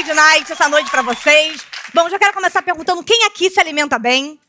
Lady Night essa noite pra vocês. Bom, já quero começar perguntando quem aqui se alimenta bem?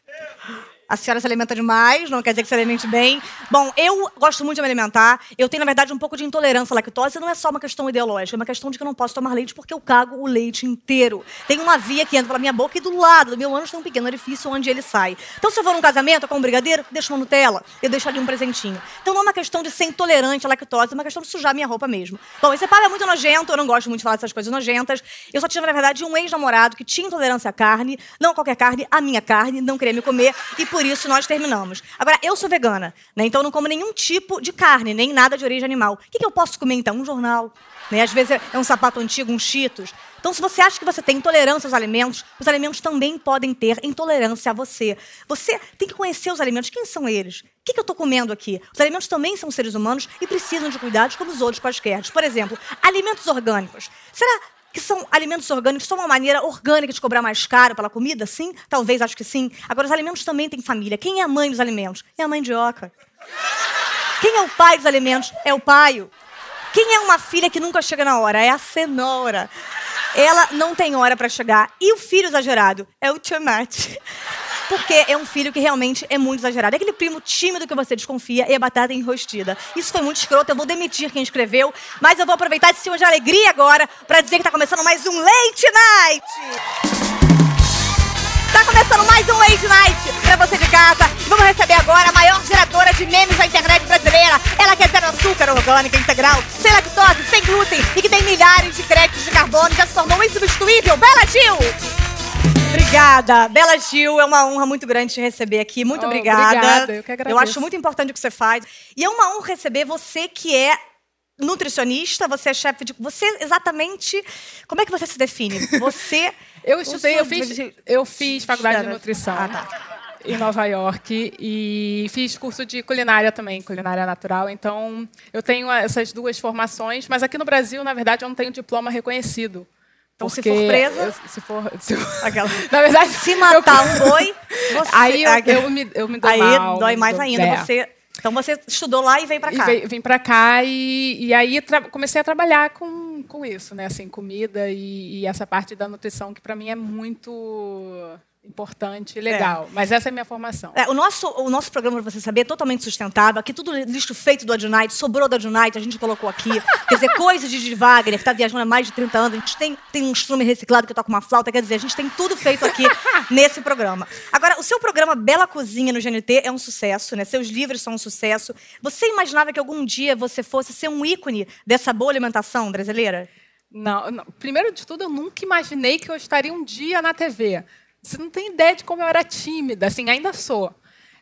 A senhora se alimenta demais, não quer dizer que se alimente bem. Bom, eu gosto muito de me alimentar. Eu tenho, na verdade, um pouco de intolerância à lactose. Não é só uma questão ideológica, é uma questão de que eu não posso tomar leite porque eu cago o leite inteiro. Tem uma via que entra pela minha boca e do lado do meu ânus tem um pequeno orifício onde ele sai. Então, se eu for num casamento com um brigadeiro, deixo uma Nutella, eu deixo ali um presentinho. Então, não é uma questão de ser intolerante à lactose, é uma questão de sujar minha roupa mesmo. Bom, esse papo é muito nojento, eu não gosto muito de falar dessas coisas nojentas. Eu só tive, na verdade, um ex-namorado que tinha intolerância à carne, não qualquer carne, a minha carne, não queria me comer, e por isso nós terminamos. Agora, eu sou vegana, né? então não como nenhum tipo de carne, nem nada de origem animal. O que, que eu posso comer, então? Um jornal. Né? Às vezes é um sapato antigo, um cheetos. Então, se você acha que você tem intolerância aos alimentos, os alimentos também podem ter intolerância a você. Você tem que conhecer os alimentos. Quem são eles? O que, que eu estou comendo aqui? Os alimentos também são seres humanos e precisam de cuidados como os outros quaisquer. Por exemplo, alimentos orgânicos. Será que são alimentos orgânicos, são uma maneira orgânica de cobrar mais caro pela comida? Sim, talvez, acho que sim. Agora, os alimentos também têm família. Quem é a mãe dos alimentos? É a mandioca. Quem é o pai dos alimentos? É o paio. Quem é uma filha que nunca chega na hora? É a cenoura. Ela não tem hora para chegar. E o filho exagerado? É o tomate. Porque é um filho que realmente é muito exagerado. É aquele primo tímido que você desconfia e a batata enrostida. Isso foi muito escroto, eu vou demitir quem escreveu, mas eu vou aproveitar esse senhor de alegria agora para dizer que está começando mais um Late Night! Tá começando mais um Late Night pra você de casa. Vamos receber agora a maior geradora de memes da internet brasileira. Ela quer zero açúcar, orgânica, integral, sem lactose, sem glúten e que tem milhares de créditos de carbono e já se tornou insubstituível. Bela Gil! Obrigada. Bela Gil, é uma honra muito grande te receber aqui. Muito oh, obrigada. Obrigada, eu que agradeço. Eu acho muito importante o que você faz. E é uma honra receber você que é nutricionista, você é chefe de... Você exatamente... Como é que você se define? Você... eu estudei, eu fiz, eu fiz faculdade de nutrição. Ah, tá em Nova York e fiz curso de culinária também, culinária natural. Então, eu tenho essas duas formações, mas aqui no Brasil, na verdade, eu não tenho diploma reconhecido. Então, se for presa. Eu, se for. Se Aquela, na verdade, se matar eu, um boi, você. Aí eu, eu, me, eu me dou Aí mal, dói mais ainda. É. Você. Então você estudou lá e veio para cá. E vim para cá e, e aí comecei a trabalhar com, com isso, né? Assim, comida e, e essa parte da nutrição que para mim é muito importante e legal. É. Mas essa é a minha formação. É, o, nosso, o nosso programa, para você saber, é totalmente sustentável. Aqui tudo lixo feito do Adunite, sobrou do Adunite, a gente colocou aqui. Quer dizer, coisas de Wagner, que está viajando há mais de 30 anos. A gente tem, tem um instrumento reciclado que toca uma flauta. Quer dizer, a gente tem tudo feito aqui nesse programa. Agora, o seu programa Bela Cozinha no GNT é um sucesso, né? Seus livros são um sucesso. Você imaginava que algum dia você fosse ser um ícone dessa boa alimentação brasileira? Não, não, primeiro de tudo, eu nunca imaginei que eu estaria um dia na TV. Você não tem ideia de como eu era tímida, assim, ainda sou.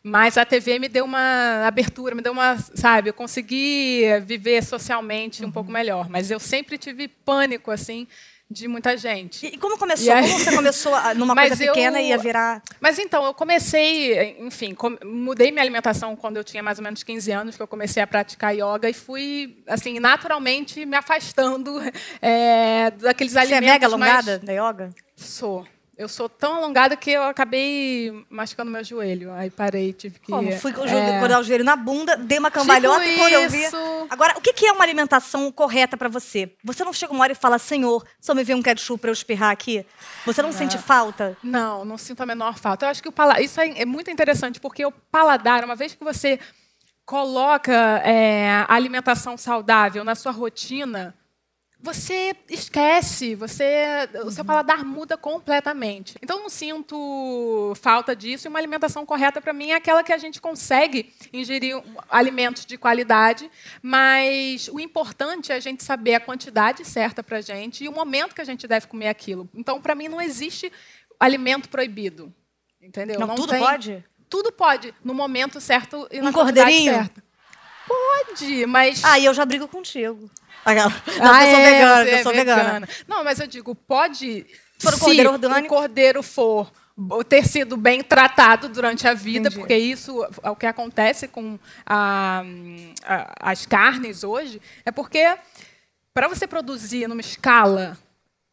Mas a TV me deu uma abertura, me deu uma, sabe, eu consegui viver socialmente um uhum. pouco melhor. Mas eu sempre tive pânico, assim, de muita gente. E como começou? E aí... Como você começou numa coisa pequena e ia virar? Mas então, eu comecei, enfim, com... mudei minha alimentação quando eu tinha mais ou menos 15 anos, que eu comecei a praticar yoga e fui, assim, naturalmente me afastando é, daqueles alimentos. Você é mega alongada mais... da yoga? Sou. Eu sou tão alongada que eu acabei machucando meu joelho. Aí parei, tive que. Como? Fui com o, joelho, é... o joelho na bunda, dei uma cambalhota tipo e quando eu vi. Agora, o que é uma alimentação correta para você? Você não chega uma hora e fala, Senhor, só me vê um ketchup para eu espirrar aqui? Você não, não sente falta? Não, não sinto a menor falta. Eu acho que o paladar. Isso é muito interessante, porque o paladar, uma vez que você coloca é, a alimentação saudável na sua rotina, você esquece, você, o seu paladar muda completamente. Então, não sinto falta disso. E uma alimentação correta, para mim, é aquela que a gente consegue ingerir alimentos de qualidade, mas o importante é a gente saber a quantidade certa para a gente e o momento que a gente deve comer aquilo. Então, para mim, não existe alimento proibido. Entendeu? Não, não tudo tem... pode? Tudo pode, no momento certo e na um cordeirinho? certa. Pode, mas. Aí ah, eu já brigo contigo. Aquela. Não, ah, eu sou é, vegana, eu sou vegana. vegana. Não, mas eu digo, pode. Se for o cordeiro orgânico. o cordeiro for ter sido bem tratado durante a vida, Entendi. porque isso é o que acontece com a, a, as carnes hoje, é porque para você produzir numa escala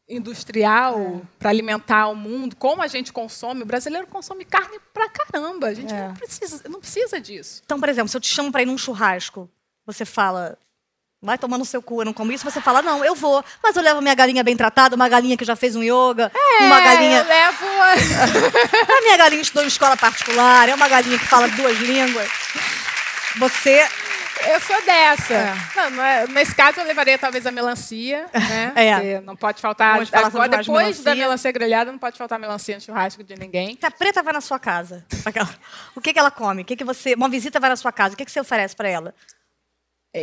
industrial é. para alimentar o mundo, como a gente consome, o brasileiro consome carne pra caramba. A gente é. não, precisa, não precisa disso. Então, por exemplo, se eu te chamo para ir num churrasco, você fala, Vai tomar no seu cu, eu não como isso. Você fala, não, eu vou. Mas eu levo minha galinha bem tratada, uma galinha que já fez um yoga, uma galinha. É, Eu levo. A minha galinha estudou em escola particular, é uma galinha que fala duas línguas. Você. Eu sou dessa. Não, não é- nesse caso, eu levaria talvez a melancia, né? É. Porque não pode faltar. Vamos Agora, depois da melancia. melancia grelhada, não pode faltar melancia no churrasco de ninguém. A preta vai na sua casa, o que, que ela come? O que, que você. Uma visita vai na sua casa, o que, que você oferece pra ela?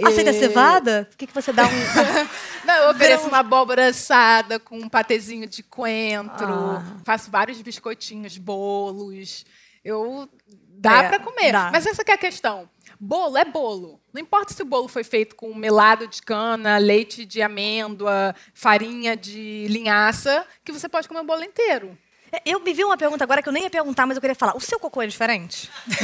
Aceita E- cevada? O que, que você dá um. Não, eu ofereço uma abóbora assada com um patezinho de coentro. Ah. Faço vários biscoitinhos, bolos. Eu dá É, pra comer. dá. Mas essa que é a questão. Bolo é bolo. Não importa se o bolo foi feito com melado de cana, leite de amêndoa, farinha de linhaça, que você pode comer o bolo inteiro. Eu me vi uma pergunta agora que eu nem ia perguntar, mas eu queria falar. O seu cocô é diferente?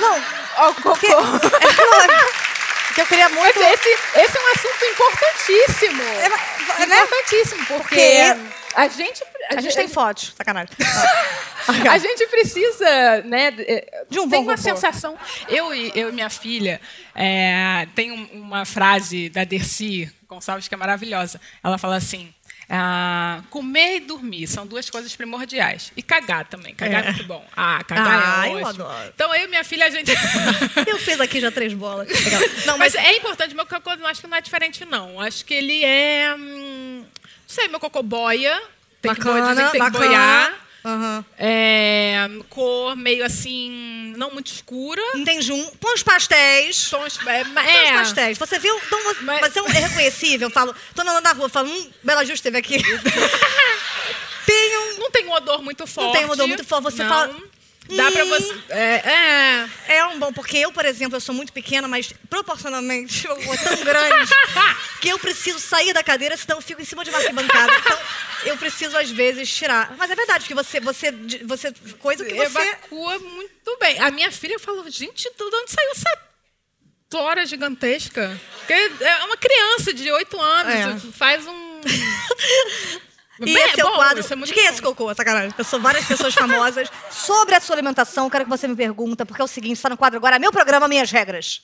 não, o cocô. porque. Porque eu queria muito. Esse, esse é um assunto importantíssimo. É, mas- né? Importantíssimo, porque, Porque a gente. A gente tem fotos, sacanagem. A gente precisa, né? eh, De um tem bom uma sensação. Eu e, eu e minha filha, é, tem um- uma frase da Dercy Gonçalves que é maravilhosa. Ela fala assim: ah, comer e dormir são duas coisas primordiais. E cagar também. Cagar é, muito bom. Ah, cagar Ah, é eu ótimo. adoro. Então eu e minha filha, a gente. Eu fiz aqui já três bolas. Não, mas é importante. Meu cocô não acho que não é diferente, não. Acho que ele é. hum, não sei, meu cocô boia. Tem Bacana, que tem que boiar. Aham. É, cor meio assim, não muito escura. Entendi. Um, tons pastéis. Tons, é, Tons é, pastéis. Você viu? Então, Mas- mas é, um- é reconhecível. Eu falo, tô andando na rua, falo, hum, Bela Justa esteve aqui. tem um. Não tem um odor muito forte. tem um odor muito forte, você não. fala, Dá pra "Hum". você. É, é. Porque eu, por exemplo, eu sou muito pequena, mas proporcionalmente eu sou tão grande que eu preciso sair da cadeira, senão eu fico em cima de uma arquibancada. Então, eu preciso, às vezes, tirar. Mas é verdade, que você, você, você coisa que você... Evacua muito bem. A minha filha falou, gente, de onde saiu essa tora gigantesca? Porque é uma criança de 8 anos, É. faz um. E Bem, esse é o bom, quadro. isso é de quem é esse cocô? Sacanagem. Eu sou várias pessoas famosas. Sobre a sua alimentação, quero que você me pergunta, porque é o seguinte: está no quadro agora, meu programa, minhas regras.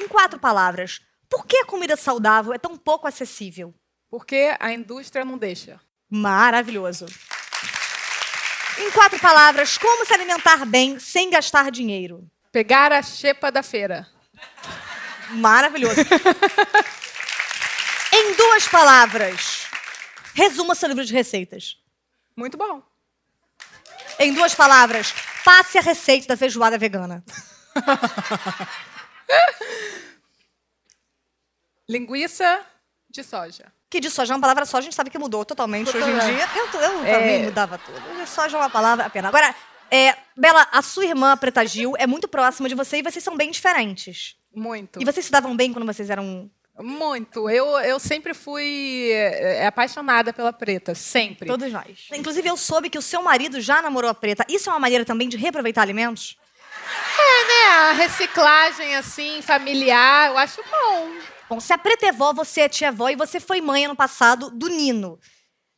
Em quatro palavras, por que a comida saudável é tão pouco acessível? Porque a indústria não deixa. Maravilhoso. Em quatro palavras, como se alimentar bem sem gastar dinheiro? Pegar a xepa da feira. Maravilhoso. em duas palavras, resuma seu livro de receitas. Muito bom. Em duas palavras, passe a receita da feijoada vegana. Linguiça de soja. Que de soja é uma palavra só, a gente sabe que mudou totalmente hoje em dia. Eu, eu É. também mudava tudo. De soja é uma palavra apenas. Agora, é, Bela, a sua irmã, Preta Gil, é muito próxima de você e vocês são bem diferentes. Muito. E vocês se davam bem quando vocês eram Muito. Eu, eu sempre fui é, apaixonada pela preta. Sempre. todos nós. Inclusive, eu soube que o seu marido já namorou a Preta. Isso é uma maneira também de reaproveitar alimentos? É, a reciclagem, assim, familiar, eu acho bom. Bom, se a Preta é vó, você é tia-avó e você foi mãe ano passado do Nino.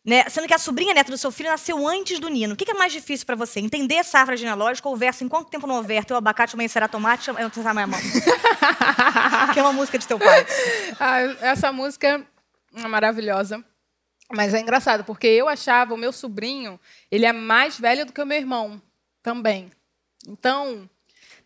Né? Sendo que a sobrinha neta do seu filho nasceu antes do Nino. O que que é mais difícil pra você? Entender essa árvore genealógica ou verso Enquanto tempo não houver, teu abacate amanhã será tomate, eu não sei se é a minha mão. que é uma música de teu pai. Ah, essa música é maravilhosa. Mas é engraçado, porque eu achava o meu sobrinho, ele é mais velho do que o meu irmão também. Então,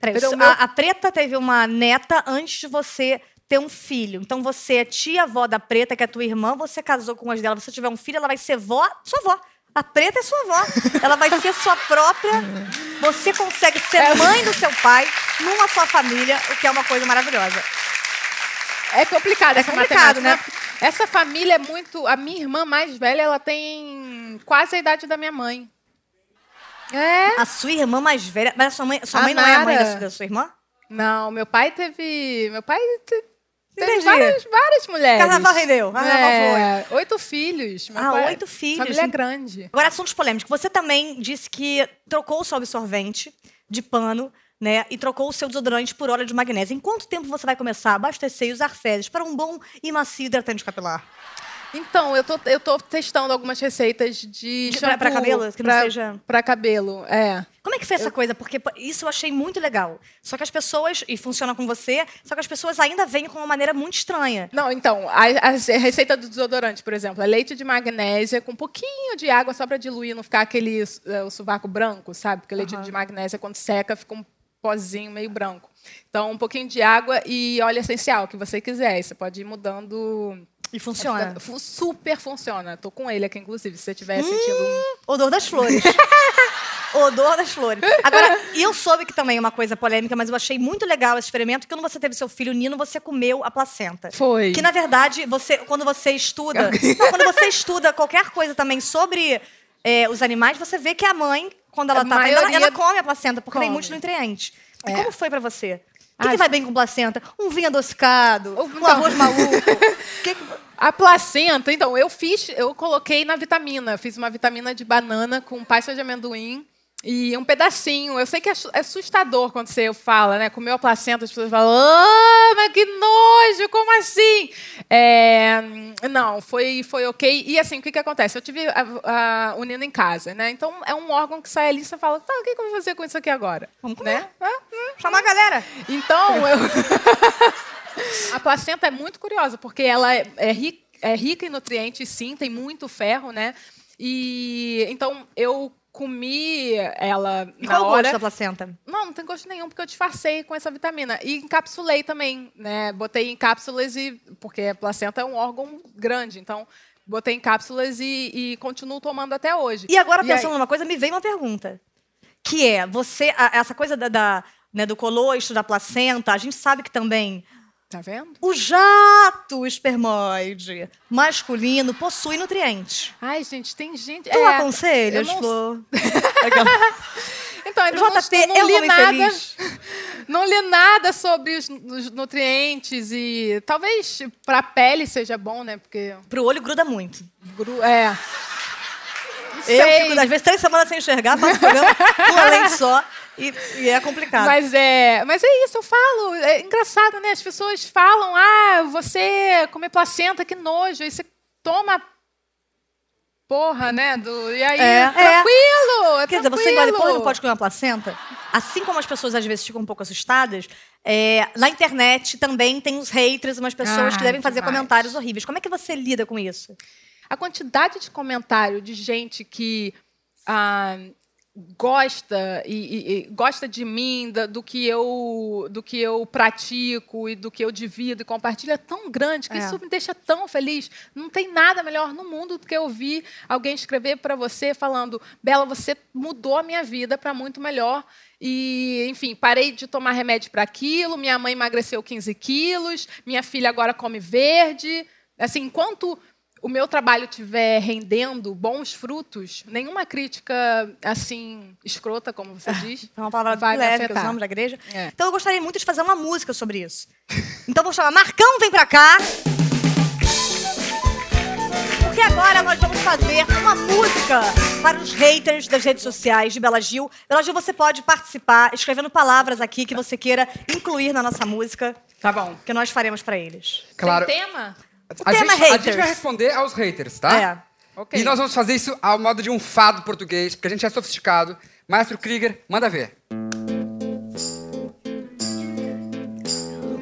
Peraí, o meu- a, a Preta teve uma neta antes de você ter um filho. Então você é tia-avó da Preta, que é tua irmã, você casou com as dela. Se você tiver um filho, ela vai ser vó, sua avó. A Preta é sua avó. Ela vai ser sua própria. Você consegue ser mãe do seu pai numa sua família, o que é uma coisa maravilhosa. é complicado É essa complicado, matemática. Essa família é muito... A minha irmã mais velha, ela tem quase a idade da minha mãe. É? A sua irmã mais velha. Mas a sua mãe, sua A mãe não é a mãe da sua, da sua irmã? Não, meu pai teve... Meu pai te- teve Entendi. várias, várias mulheres. Carnaval rendeu. Carnaval É, oito filhos. Ah, pai- oito filhos. Família grande. Agora, assuntos polêmicos. Você também disse que trocou o seu absorvente de pano, né? E trocou o seu desodorante por óleo de magnésio. Em quanto tempo você vai começar a abastecer e usar fezes para um bom e macio hidratante capilar? Então, eu tô, eu tô testando algumas receitas de, De- pra- pra cabelo? Que não pra, seja- pra cabelo, é. Como é que foi essa coisa? Porque isso eu achei muito legal. Só que as pessoas, e funciona com você, só que as pessoas ainda veem com uma maneira muito estranha. Não, então, a, a receita do desodorante, por exemplo, é leite de magnésia com um pouquinho de água só para diluir, não ficar aquele é, o sovaco branco, sabe? Porque leite de magnésia, quando seca, fica um pozinho meio branco. Então, um pouquinho de água e óleo essencial, que você quiser. Você pode ir mudando. E funciona. Fu- Super funciona. Tô com ele aqui, inclusive, se você estiver sentindo um. Odor das flores. Odor das flores. Agora, eu soube que também é uma coisa polêmica, mas eu achei muito legal esse experimento, que quando você teve seu filho Nino, você comeu a placenta. Foi. Que, na verdade, você, quando você estuda... não, quando você estuda qualquer coisa também sobre é, os animais, você vê que a mãe, quando ela A tá tendo, ela, maioria- ela come a placenta, porque tem Come. muitos nutrientes. E É. como foi pra você? O que, que vai bem com placenta? Um vinho adocicado? Um não. arroz maluco? Que que- A placenta, então, eu fiz, eu coloquei na vitamina. Fiz uma vitamina de banana com pasta de amendoim e um pedacinho. Eu sei que é é assustador quando você fala, né? Comeu a placenta, as pessoas falam, ah, mas que nojo, como assim? É, não, foi, foi ok. E assim, o que, que acontece? Eu tive a, a, o Nino em casa, né? Então é um órgão que sai ali e você fala, tá, o que, que eu vou fazer com isso aqui agora? Vamos comer. né? Ah, hum. Chama a galera. Então, eu... a placenta é muito curiosa, porque ela é, é ri- é rica em nutrientes, sim, tem muito ferro, né? E então eu comi ela E na qual o hora. gosto da placenta? Não, não tem gosto nenhum, porque eu disfarcei com essa vitamina. E encapsulei também, né? Botei em cápsulas e. Porque a placenta é um órgão grande, então botei em cápsulas e, e continuo tomando até hoje. E agora, E aí- pensando numa coisa, me veio uma pergunta. Que é, você, a- essa coisa da, da, né, do colostro, da placenta, a gente sabe que também Tá vendo? o jato espermoide masculino possui nutrientes. Ai, gente, tem gente. Tu é, aconselhas, não Flor? Então, eu não, JP, não eu li nada. feliz. Não li nada sobre os, os nutrientes e talvez para a pele seja bom, né? Porque Pro olho gruda muito. gru- é. Eu fico, às vezes, três semanas sem enxergar, faço programa com uma lente só. E, e é complicado. mas é, mas é isso, eu falo. É engraçado, né? As pessoas falam: "Ah, você comer placenta, que nojo". Aí você toma porra, né? Do, e aí, É, é. tranquilo, é Quer dizer, você engole e não pode comer uma placenta? Assim como as pessoas às vezes ficam um pouco assustadas, é, na internet também tem os haters, umas pessoas que Ah, devem fazer demais. comentários horríveis. Como é que você lida com isso? a quantidade de comentário de gente que ah, gosta e, e- gosta de mim, da- do que eu do que eu pratico e do que eu divido e compartilho é tão grande que É. isso me deixa tão feliz. Não tem nada melhor no mundo do que ouvir alguém escrever para você falando: "Bela, você mudou a minha vida para muito melhor". E, enfim, parei de tomar remédio para aquilo, minha mãe emagreceu 15 quilos, minha filha agora come verde. Assim, enquanto o meu trabalho estiver rendendo bons frutos, nenhuma crítica assim escrota, como você diz, É uma palavra vai me leve, que é nome da igreja. É. Então eu gostaria muito de fazer uma música sobre isso. Então vou chamar Marcão, vem pra cá. Porque agora nós vamos fazer uma música para os haters das redes sociais de Bela Gil. Bela Gil, você pode participar escrevendo palavras aqui que você queira incluir na nossa música, Tá bom. que nós faremos para eles. Claro. Tem tema? A gente, é a haters. gente vai responder aos haters, tá? É. Ok. E nós vamos fazer isso ao modo de um fado português, porque a gente é sofisticado. Maestro Krieger, manda ver.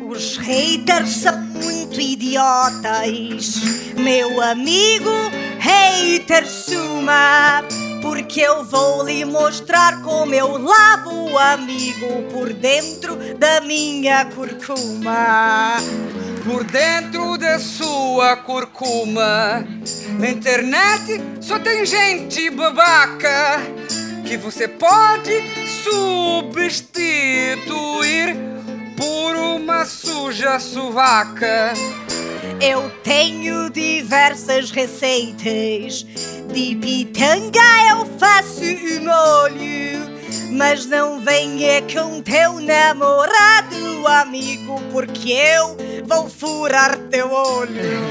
Os haters são muito idiotas, meu amigo hater Suma. Porque eu vou lhe mostrar como eu lavo o amigo por dentro da minha curcuma. Por dentro da sua curcuma, na internet só tem gente babaca que você pode substituir por uma suja suvaca. Eu tenho diversas receitas. De pitanga eu faço o molho. Mas não venha com teu namorado, amigo, porque eu vou furar teu olho.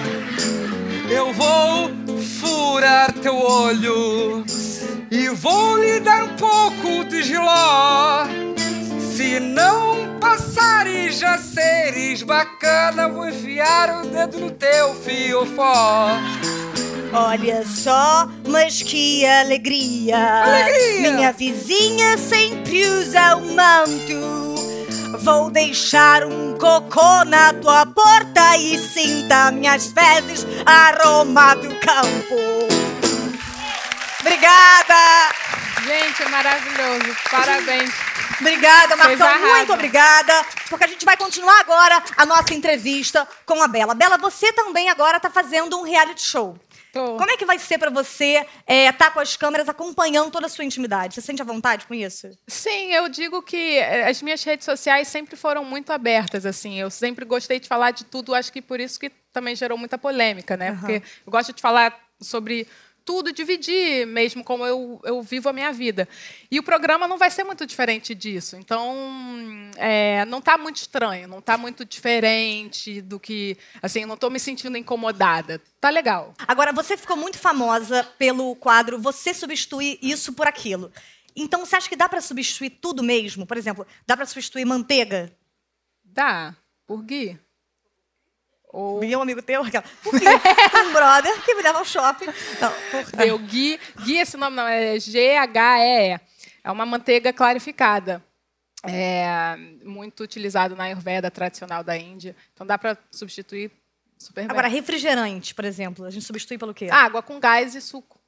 Eu vou furar teu olho e vou lhe dar um pouco de giló. Se não passar e já ser diz bacana, vou enfiar o dedo no teu fiofó. Olha só, mas que alegria. Alegria! Minha vizinha sempre usa um manto. Vou deixar um cocô na tua porta e sinta minhas fezes aroma do campo. Obrigada! Gente, é maravilhoso. Parabéns. Obrigada, Marcão. Muito obrigada. Porque a gente vai continuar agora a nossa entrevista com a Bela. Bela, você também agora está fazendo um reality show. Tô. Como é que vai ser pra você estar com as câmeras acompanhando toda a sua intimidade? Você sente à vontade com isso? Sim, eu digo que eh, as minhas redes sociais sempre foram muito abertas, assim. Eu sempre gostei de falar de tudo, acho que por isso que também gerou muita polêmica, né? Aham. Porque eu gosto de falar sobre tudo, dividir mesmo como eu, eu vivo a minha vida. E o programa não vai ser muito diferente disso. Então, é, não está muito estranho, não está muito diferente do que... Assim, não estou me sentindo incomodada. Tá legal. Agora, você ficou muito famosa pelo quadro Você Substitui Isso por Aquilo. Então, você acha que dá pra substituir tudo mesmo? Por exemplo, dá pra substituir manteiga? Dá. Por Gui? Ou... E um amigo teu, aquela. Por quê? um brother que me leva ao shopping. Não, por... Deu Gui. Gui, esse nome não, é G-H-E. É uma manteiga clarificada. É muito utilizado na Ayurveda tradicional da Índia. Então dá para substituir super bem. Agora, refrigerante, por exemplo, a gente substitui pelo quê? água com gás e suco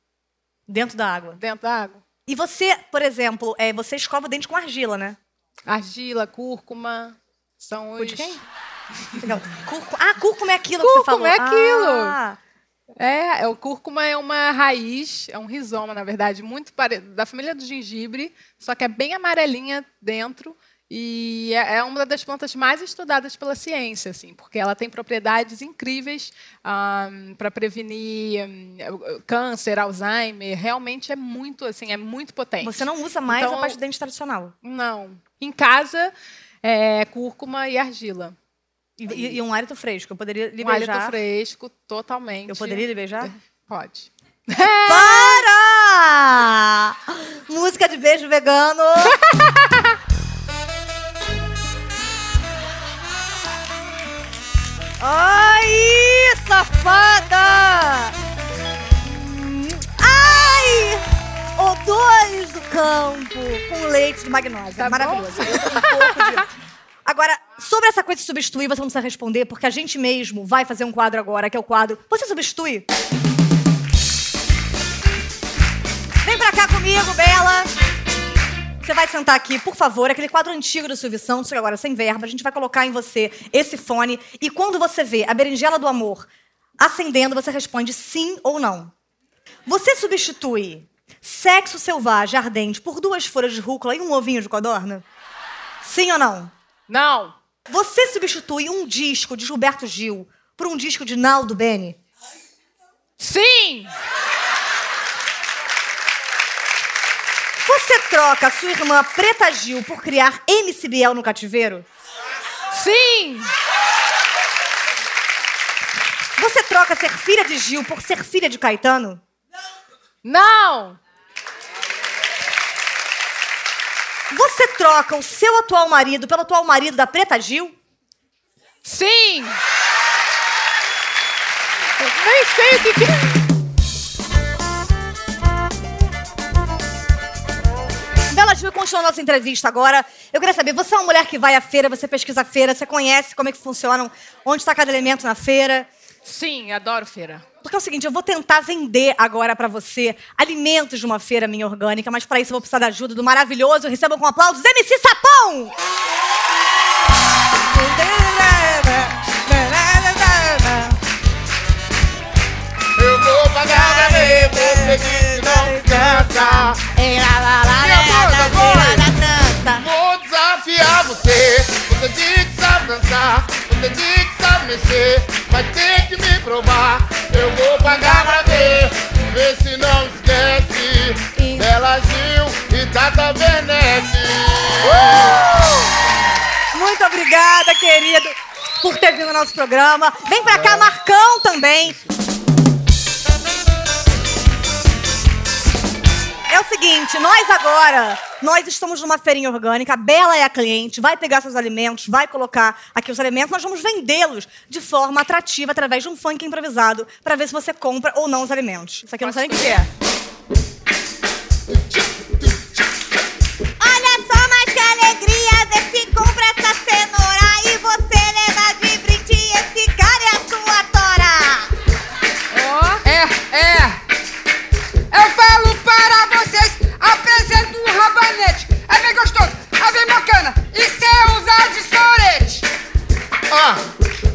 Dentro da água. dentro da água. E você, por exemplo, é, você escova o dente com argila, né? Argila, cúrcuma, são os... O de quem? Legal. Cúrcuma. Ah, cúrcuma é aquilo que você falou. Cúrcuma é aquilo. Ah, É, é, o cúrcuma é uma raiz, é um rizoma, na verdade, muito pare... da família do gengibre, só que é bem amarelinha dentro e é é uma das plantas mais estudadas pela ciência, assim, porque ela tem propriedades incríveis para prevenir hum, câncer, Alzheimer. Realmente é muito, assim, é muito potente. você não usa mais Então- a pasta de dente tradicional. Não. Em casa, é cúrcuma e argila. E, e- e um hálito fresco. Eu poderia lhe Um hálito beijar. fresco, totalmente. Eu poderia lhe beijar? Pode. Para! Música de beijo vegano. Ai, safada! Ai! Odores do campo com leite de magnósia. Tá? Maravilhoso. Eu um pouco de- Agora, sobre essa coisa de substituir, você não precisa responder, porque a gente mesmo vai fazer um quadro agora, que é o quadro Você Substitui? Vem pra cá comigo, Bela. Você vai sentar aqui, por favor. Aquele quadro antigo do Silvio Santos, agora sem verba. A gente vai colocar em você esse fone. E quando você vê a berinjela do amor acendendo, você responde sim ou não. Você substitui sexo selvagem ardente por duas folhas de rúcula e um ovinho de codorna? Sim ou não? Não. Você substitui um disco de Gilberto Gil por um disco de Naldo Beni? Sim! Você troca sua irmã Preta Gil por criar MC Biel no cativeiro? Sim! Você troca ser filha de Gil por ser filha de Caetano? Não! Você troca o seu atual marido pelo atual marido da Preta Gil? Sim! Eu nem sei o que, que é. Bela Gil, continuando nossa entrevista agora. Eu queria saber, você é uma mulher que vai à feira, você pesquisa a feira, você conhece como é que funcionam, onde está cada elemento na feira. Sim, adoro feira. Porque é o seguinte, eu vou tentar vender agora pra você alimentos de uma feira minha orgânica, mas para isso eu vou precisar da ajuda do maravilhoso, recebam com aplausos, MC Sapão! Eu vou pagar pra você que não canta. Vou desafiar você. Você diz que sabe dançar, você diz que sabe mexer. Vai ter que me provar. Eu vou pagar pra ver. Vê se não esquece. Bela Gil e Tata Venece. Muito obrigada, querido, por ter vindo ao nosso programa. Vem pra cá, Marcão também. É o seguinte, nós agora Nós estamos numa feirinha orgânica, a Bela é a cliente, vai pegar seus alimentos, vai colocar aqui os alimentos, nós vamos vendê-los de forma atrativa através de um funk improvisado para ver se você compra ou não os alimentos. Isso aqui eu não sei nem o que é.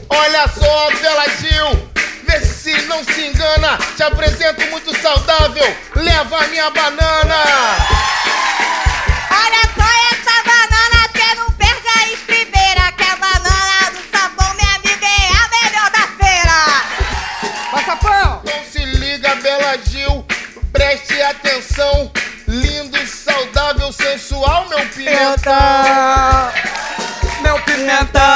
Olha só, Bela Gil. Vê se não se engana. Te apresento muito saudável. Leva a minha banana. Olha só essa banana, cê não perde a estribeira. Que a banana do sabão, minha amiga, é a melhor da feira. Passa pão. Então se liga, Bela Gil. Preste atenção. Lindo, saudável, sensual, meu pimentão. Meu pimentão.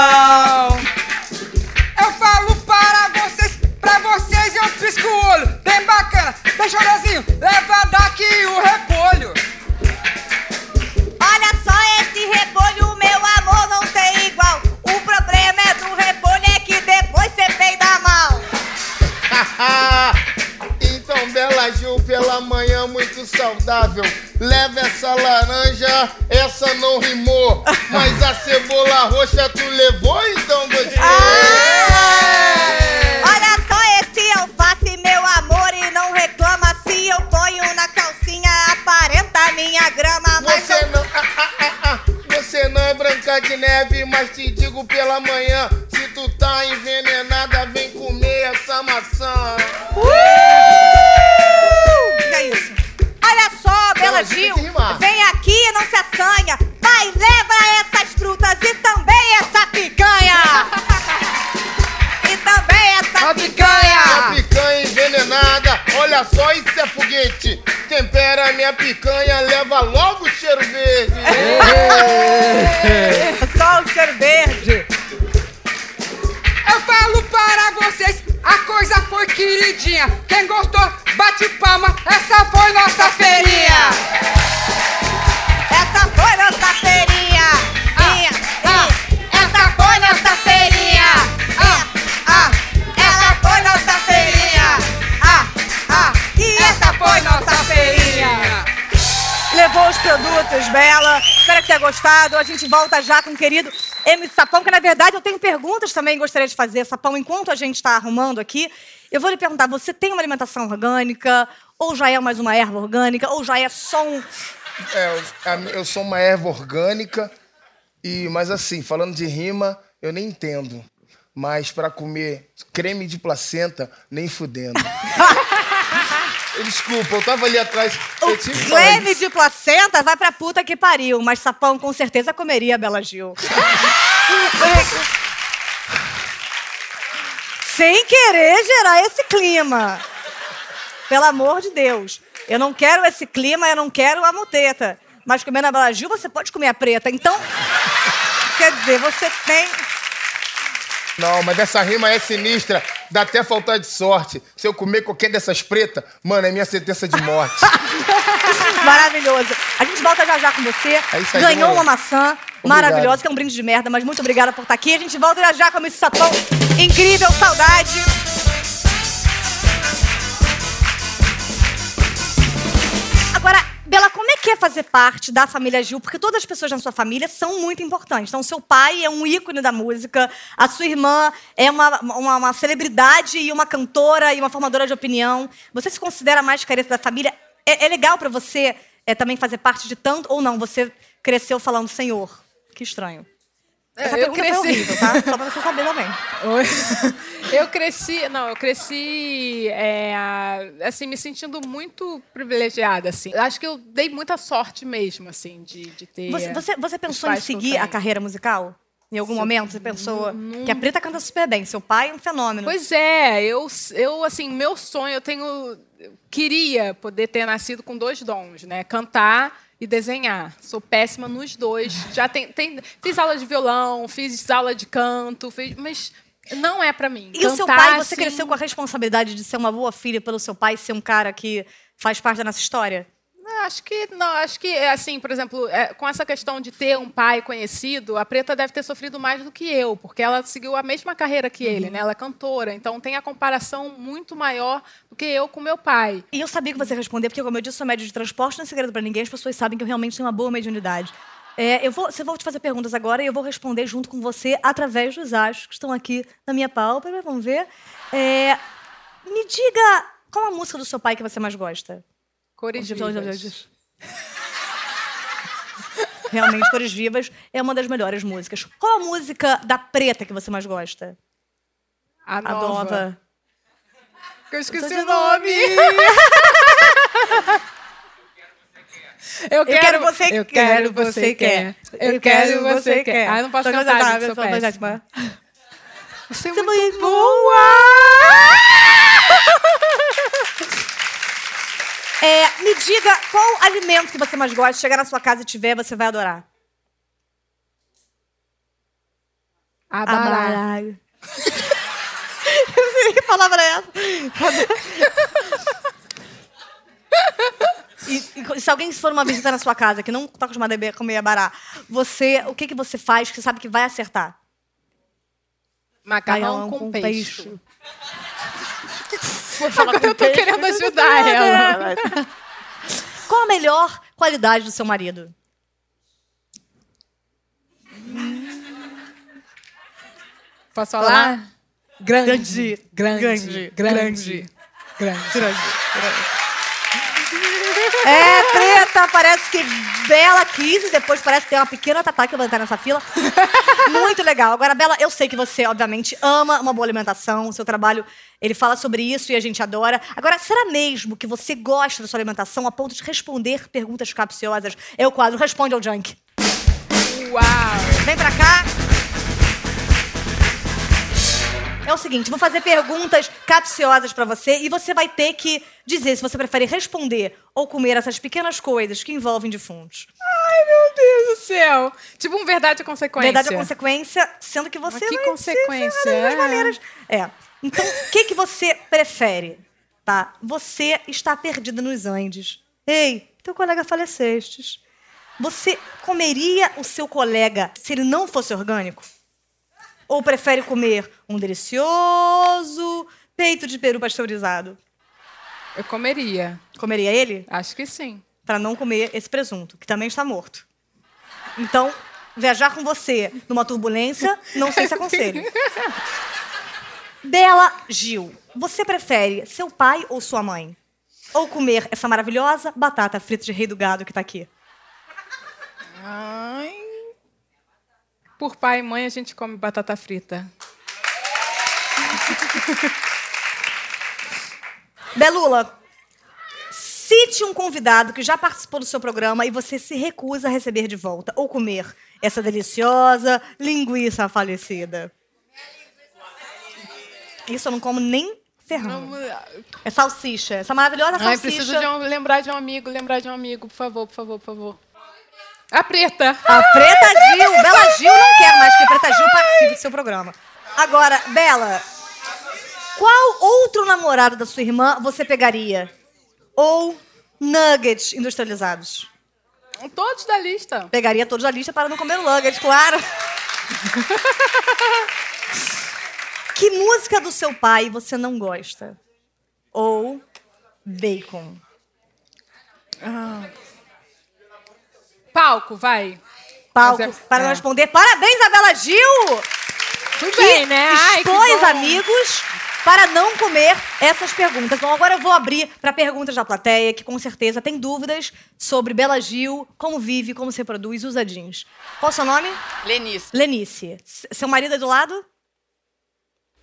Verde. Eu falo para vocês, a coisa foi queridinha. Quem gostou, bate palma. Essa foi nossa feirinha. Essa foi nossa feirinha. Minha, ah, essa foi nossa feirinha. Ah, ah, Essa foi nossa feirinha. ah, ah. E essa foi nossa feirinha. Levou os produtos, Bela. Espero que tenha gostado. A gente volta já com o querido MC Sapão, que na verdade eu tenho perguntas também gostaria de fazer, Sapão, enquanto a gente está arrumando aqui. Eu vou lhe perguntar: você tem uma alimentação orgânica? Ou já é mais uma erva orgânica? Ou já é só um. É, eu, sou uma erva orgânica, e mas assim, falando de rima, eu nem entendo. Mas pra comer creme de placenta, nem fudendo. Desculpa, eu tava ali atrás. O creme de placenta vai pra puta que pariu, mas Sapão com certeza comeria Bela Gil. Sem querer gerar esse clima. Pelo amor de Deus. Eu não quero esse clima, eu não quero a muteta. Mas comendo a Bela Gil, você pode comer a preta. Então, quer dizer, você tem... Não, mas essa rima é sinistra. Dá até faltar de sorte. Se eu comer qualquer dessas pretas, mano, é minha sentença de morte. Maravilhoso. A gente volta já já com você. É isso aí, Ganhou uma maçã maravilhosa, que é um brinde de merda, mas muito obrigada por estar aqui. A gente volta já já com esse sapão incrível, saudade. Agora, Bela, como é que é fazer parte da família Gil? Porque todas as pessoas na sua família são muito importantes. Então, seu pai é um ícone da música, a sua irmã é uma, uma, uma celebridade e uma cantora e uma formadora de opinião. Você se considera mais careta da família? É, é legal pra você é, também fazer parte de tanto ou não? Você cresceu falando Senhor. Que estranho. Essa É, eu pergunta foi cresci. horrível, tá? Só pra você saber também. Eu cresci, não, eu cresci, é, assim, me sentindo muito privilegiada, assim. Acho que eu dei muita sorte mesmo, assim, de, de ter. Você, você, você pensou em eu seguir a carreira musical? Em algum momento você pensou que a Preta canta super bem, seu pai é um fenômeno. Pois é, eu, eu assim, meu sonho, eu tenho, eu queria poder ter nascido com dois dons, né? Cantar e desenhar. Sou péssima nos dois. Já tem, tem- fiz aula de violão, fiz aula de canto, fiz, mas não é pra mim. E o seu Cantar, pai, você assim, cresceu com a responsabilidade de ser uma boa filha pelo seu pai ser um cara que faz parte da nossa história? Acho que não, acho que é assim, por exemplo, é, com essa questão de ter um pai conhecido, a Preta deve ter sofrido mais do que eu, porque ela seguiu a mesma carreira que ele, né? Ela é cantora, então tem a comparação muito maior do que eu com meu pai. E eu sabia que você ia responder, porque, como eu disse, sou médio de transporte, não é segredo pra ninguém, as pessoas sabem que eu realmente tenho uma boa mediunidade. É, eu vou, eu vou te fazer perguntas agora e eu vou responder junto com você através dos achos que estão aqui na minha pálpebra. Vamos ver. É, me diga qual a música do seu pai que você mais gosta? Cores vivas. Realmente, Cores Vivas é uma das melhores músicas. Qual a música da Preta que você mais gosta? A A nova. nova. Eu esqueci Seu o nome. Eu Eu quero você eu quer, quero você quer. Eu quero você quer. Ah, eu não posso cantar, gente, sou péssima. Você é muito boa. É, me diga qual alimento que você mais gosta, chegar na sua casa e tiver, você vai adorar. Abaralho. que palavra é essa? E, e se alguém for uma visita na sua casa que não está acostumado a comer abará, você, o que, que você faz que você sabe que vai acertar? Macarrão Macarrão com peixe. Agora Eu tô querendo ajudar ela. Qual a melhor qualidade do seu marido? Posso falar? Grande. Grande. Grande. Grande. Grande. É, preta, parece que Bela quis e depois parece que tem uma pequena tatá que vai entrar nessa fila. Muito legal. Agora, Bela, eu sei que você, obviamente, ama uma boa alimentação. O seu trabalho, ele fala sobre isso e a gente adora. Agora, será mesmo que você gosta da sua alimentação a ponto de responder perguntas capciosas? É o quadro Responde ao Junk. Uau. Vem pra cá. É o seguinte, vou fazer perguntas capciosas pra você e você vai ter que dizer se você prefere responder ou comer essas pequenas coisas que envolvem defuntos. Ai, meu Deus do céu. Tipo um verdade e consequência. Verdade ou consequência, sendo que você Mas que vai consequência, ser é? maneiras. É. Então, o que, que você prefere? Tá? Você está perdida nos Andes. Ei, teu colega falecestes. Você comeria o seu colega se ele não fosse orgânico? Ou prefere comer um delicioso peito de peru pasteurizado? Eu comeria. Comeria ele? Acho que sim. Para não comer esse presunto, que também está morto. Então, viajar com você numa turbulência, não sei se aconselho. Bela Gil, você prefere seu pai ou sua mãe? Ou comer essa maravilhosa batata frita de rei do gado que tá aqui? Ai. Por pai e mãe, a gente come batata frita. Belula, cite um convidado que já participou do seu programa e você se recusa a receber de volta ou comer essa deliciosa linguiça falecida. Isso eu não como nem ferrando. É salsicha, essa maravilhosa Ai, salsicha. preciso de um, lembrar de um amigo, lembrar de um amigo, por favor, por favor, por favor. A preta. A Preta Gil, Bela Gil não quero mais que a Preta Gil participe do seu programa. Agora, Bela, qual outro namorado da sua irmã você pegaria? Ou nuggets industrializados? Todos da lista. Pegaria todos da lista para não comer nuggets, claro. que música do seu pai você não gosta? Ou bacon? Palco, vai. Palco, é- para não é. responder. Parabéns, Isabela Gil! Tudo que bem, né? Ai, expôs bom. amigos para não comer essas perguntas. Então agora eu vou abrir para perguntas da plateia, que com certeza tem dúvidas sobre Bela Gil, como vive, como se reproduz, usa jeans. Qual o seu nome? Lenice, Lenice. Seu marido é do lado?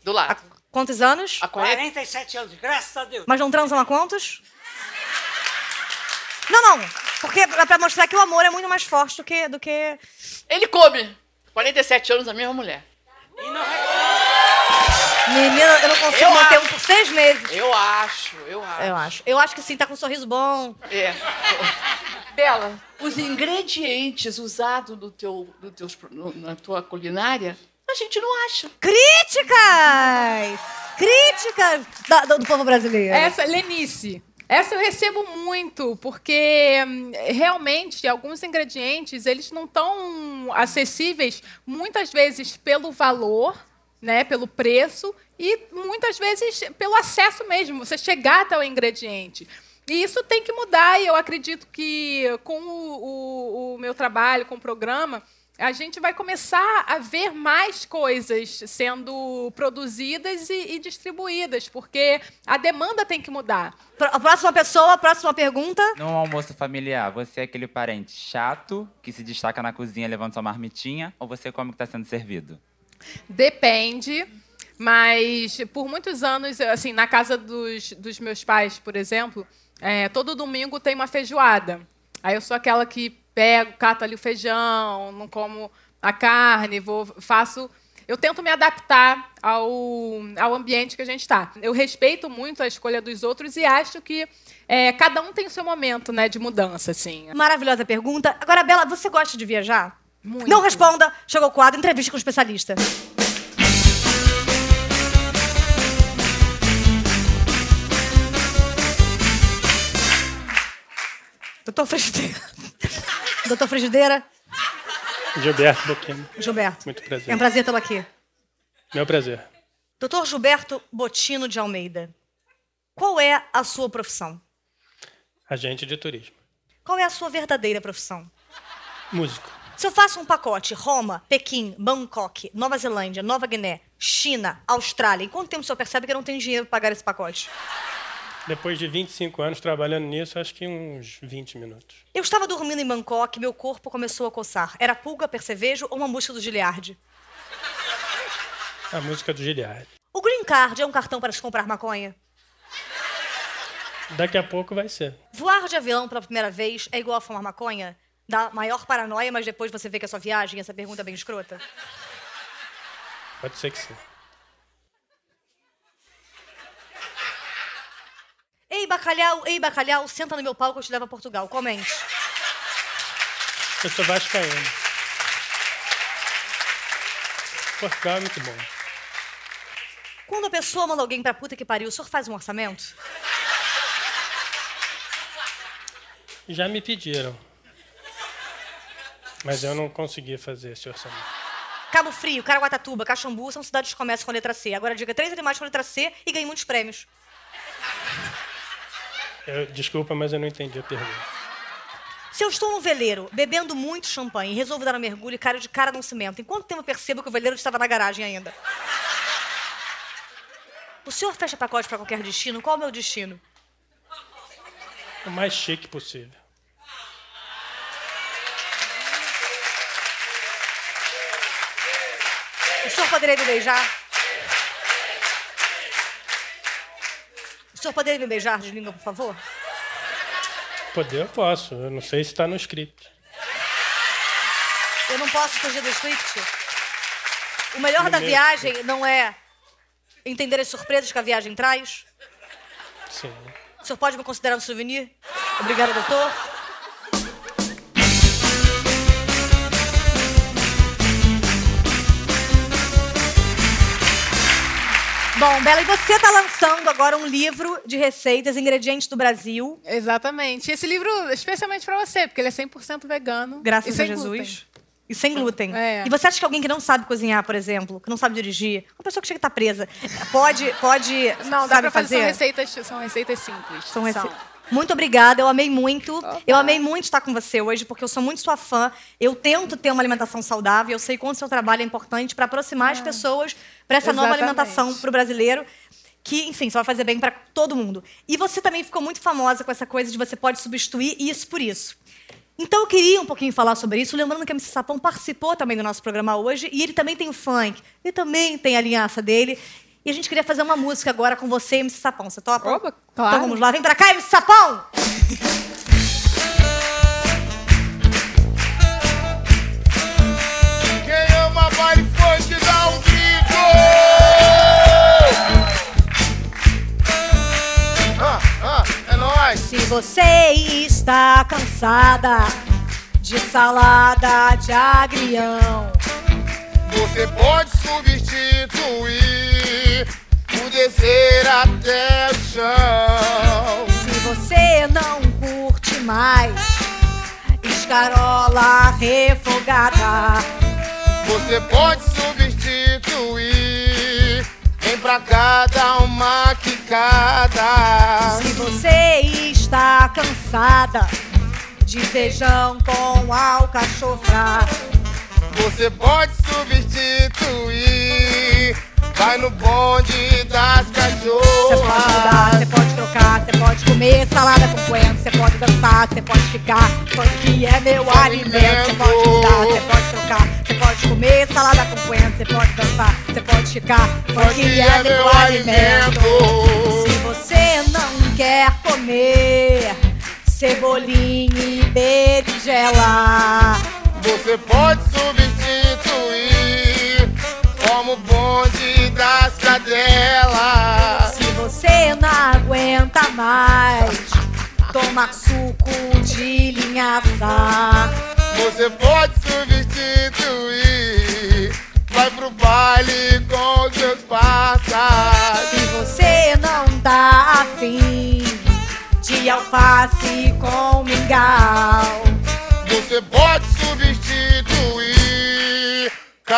do lado. Quantos anos? A 40... 47 anos, graças a Deus. Mas não transam há quantos? Não, não. Porque é pra mostrar que o amor é muito mais forte do que... Do que... Ele come. 47 anos, a mesma mulher. Menina, eu não consigo Eu manter acho. um por seis meses. Eu acho, eu acho. Eu acho. Eu acho que sim, tá com um sorriso bom. É. Bela, os ingredientes usados no teu, no teus, no- na tua culinária, a gente não acha. Críticas! Críticas da- do, do povo brasileiro. Essa, Lenice. Essa eu recebo muito, porque hum, realmente alguns ingredientes eles não estão acessíveis muitas vezes pelo valor, né, pelo preço e muitas vezes pelo acesso mesmo, você chegar até o ingrediente. E isso tem que mudar, e eu acredito que com o, o, o meu trabalho, com o programa, a gente vai começar a ver mais coisas sendo produzidas e, e, distribuídas, porque a demanda tem que mudar. A próxima pessoa, a próxima pergunta. Num almoço familiar, você é aquele parente chato que se destaca na cozinha levando sua marmitinha ou você come o que está sendo servido? Depende. Mas por muitos anos, assim, na casa dos, dos meus pais, por exemplo, é, todo domingo tem uma feijoada. Aí eu sou aquela que pego, cato ali o feijão, não como a carne, vou, faço. Eu tento me adaptar ao, ao ambiente que a gente está. Eu respeito muito a escolha dos outros e acho que é, cada um tem o seu momento né, de mudança. Assim. Maravilhosa pergunta. Agora, Bela, você gosta de viajar? Muito. Não responda. Chegou o quadro Entrevista com o Especialista. Doutor Frigideira. Doutor Frigideira. Gilberto Boquino. Gilberto. Muito prazer. É um prazer tê-lo aqui. Meu prazer. Doutor Gilberto Botino de Almeida. Qual é a sua profissão? Agente de turismo. Qual é a sua verdadeira profissão? Músico. Se eu faço um pacote Roma, Pequim, Bangkok, Nova Zelândia, Nova Guiné, China, Austrália, em quanto tempo o senhor percebe que eu não tenho dinheiro para pagar esse pacote? Depois de 25 anos trabalhando nisso, acho que uns 20 minutos. Eu estava dormindo em Bangkok, meu corpo começou a coçar. Era pulga, percevejo ou uma música do Giliard? A música do Giliard. O Green Card é um cartão para se comprar maconha? Daqui a pouco vai ser. Voar de avião pela primeira vez é igual a fumar maconha? Dá maior paranoia, mas depois você vê que é sua viagem? Essa pergunta é bem escrota. Pode ser que sim. Bacalhau, ei, bacalhau, senta no meu palco, eu te levo a Portugal. Comente. Eu sou vascaíno. Portugal é muito bom. Quando a pessoa manda alguém pra puta que pariu, o senhor faz um orçamento? Já me pediram. Mas eu não consegui fazer esse orçamento. Cabo Frio, Caraguatatuba, Caxambu são cidades que começam com a letra C. Agora diga três animais com a letra C e ganhe muitos prêmios. Eu, desculpa, mas eu não entendi a pergunta. Se eu estou no veleiro, bebendo muito champanhe e resolvo dar um mergulho e caio de cara num cimento, em quanto tempo eu percebo que o veleiro estava na garagem ainda? O senhor fecha pacote para qualquer destino? Qual é o meu destino? O mais chique possível. O senhor poderia me beijar? Senhor poderia me beijar de língua, por favor? Poder eu posso. Eu não sei se está no script. Eu não posso fugir do script. O melhor No da meio. viagem não é entender as surpresas que a viagem traz? Sim. O senhor pode me considerar um souvenir? Obrigada, doutor. Bom, Bela, e você está lançando agora um livro de receitas, ingredientes do Brasil. Exatamente. Esse livro, especialmente para você, porque ele é 100% vegano. Graças e a Jesus. glúten. E sem glúten. É. E você acha que alguém que não sabe cozinhar, por exemplo, que não sabe dirigir, uma pessoa que chega a estar presa, pode, pode Não, dá sabe para fazer. São fazer? receitas, são receitas simples. São rece- Muito obrigada, eu amei muito. Eu amei muito estar com você hoje, porque eu sou muito sua fã. Eu tento ter uma alimentação saudável, eu sei quanto seu trabalho é importante para aproximar as pessoas para essa nova Exatamente. alimentação para o brasileiro. Que, enfim, só vai fazer bem para todo mundo. E você também ficou muito famosa com essa coisa de você pode substituir isso por isso. Então eu queria um pouquinho falar sobre isso, lembrando que a MC Sapão participou também do nosso programa hoje, e ele também tem o funk, ele também tem a linhaça dele. E a gente queria fazer uma música agora com você, MC Sapão. Você topa? Opa, claro. Então vamos lá, vem pra cá, MC Sapão! Quem ama baile funk dá um grito! Ah, ah, é nóis! Se você está cansada de salada de agrião, Você pode substituir descer até o chão. se você não curte mais escarola refogada, Você pode substituir. Vem pra cá dar uma quicada. se você está cansada de feijão com alcachofra, Você pode substituir. Vai no bonde das cachorras. Você pode mudar, você pode trocar, você pode comer salada com coentro, você pode dançar, você pode ficar. Funk é meu alimento. Você pode mudar, você pode trocar, você pode comer salada com coentro, você pode dançar, você pode ficar. Funk é meu alimento. Se você não quer comer cebolinha e berinjela, Você pode substituir. Como bonde das cadelas. se você não aguenta mais tomar suco de linhaça. Você pode substituir. Vai pro baile com os seus passas. Se você não tá afim de alface com mingau,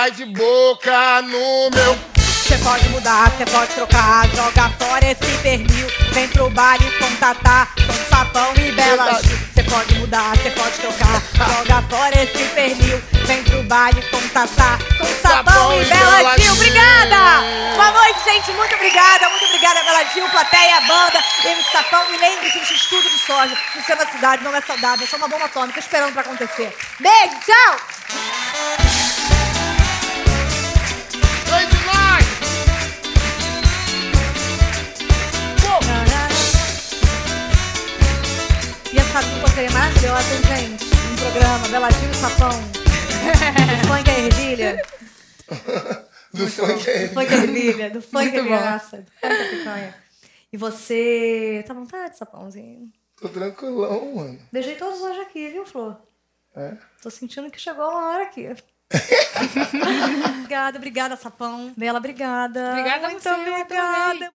Cai de boca no meu. você pode mudar, você pode trocar, joga fora esse pernil, vem pro baile com tatá, com sapão e bela. Você pode mudar, você pode trocar, joga fora esse pernil, vem pro baile com tatá, com sapão e bela Gil. Obrigada! Boa noite, gente, muito obrigada, muito obrigada Bela Gil, plateia, banda, MC Sapão. E lembre-se, estudo de soja no centro da cidade não é saudável, é só uma bomba atômica esperando pra acontecer. Beijo, tchau! Seria maravilhosa, hein, gente? Um programa, Bela Gil e Sapão. Do funk é ervilha. Do funk é Do funk é ervilha. Do funk Muito graça. Do funk picanha. E você... Tá à vontade, Sapãozinho? Tô tranquilão, mano. Beijei todos hoje aqui, viu, Flor? É? Tô sentindo que chegou uma hora aqui. obrigada, obrigada, Sapão. Bela, obrigada. Obrigada a Muito você, obrigada.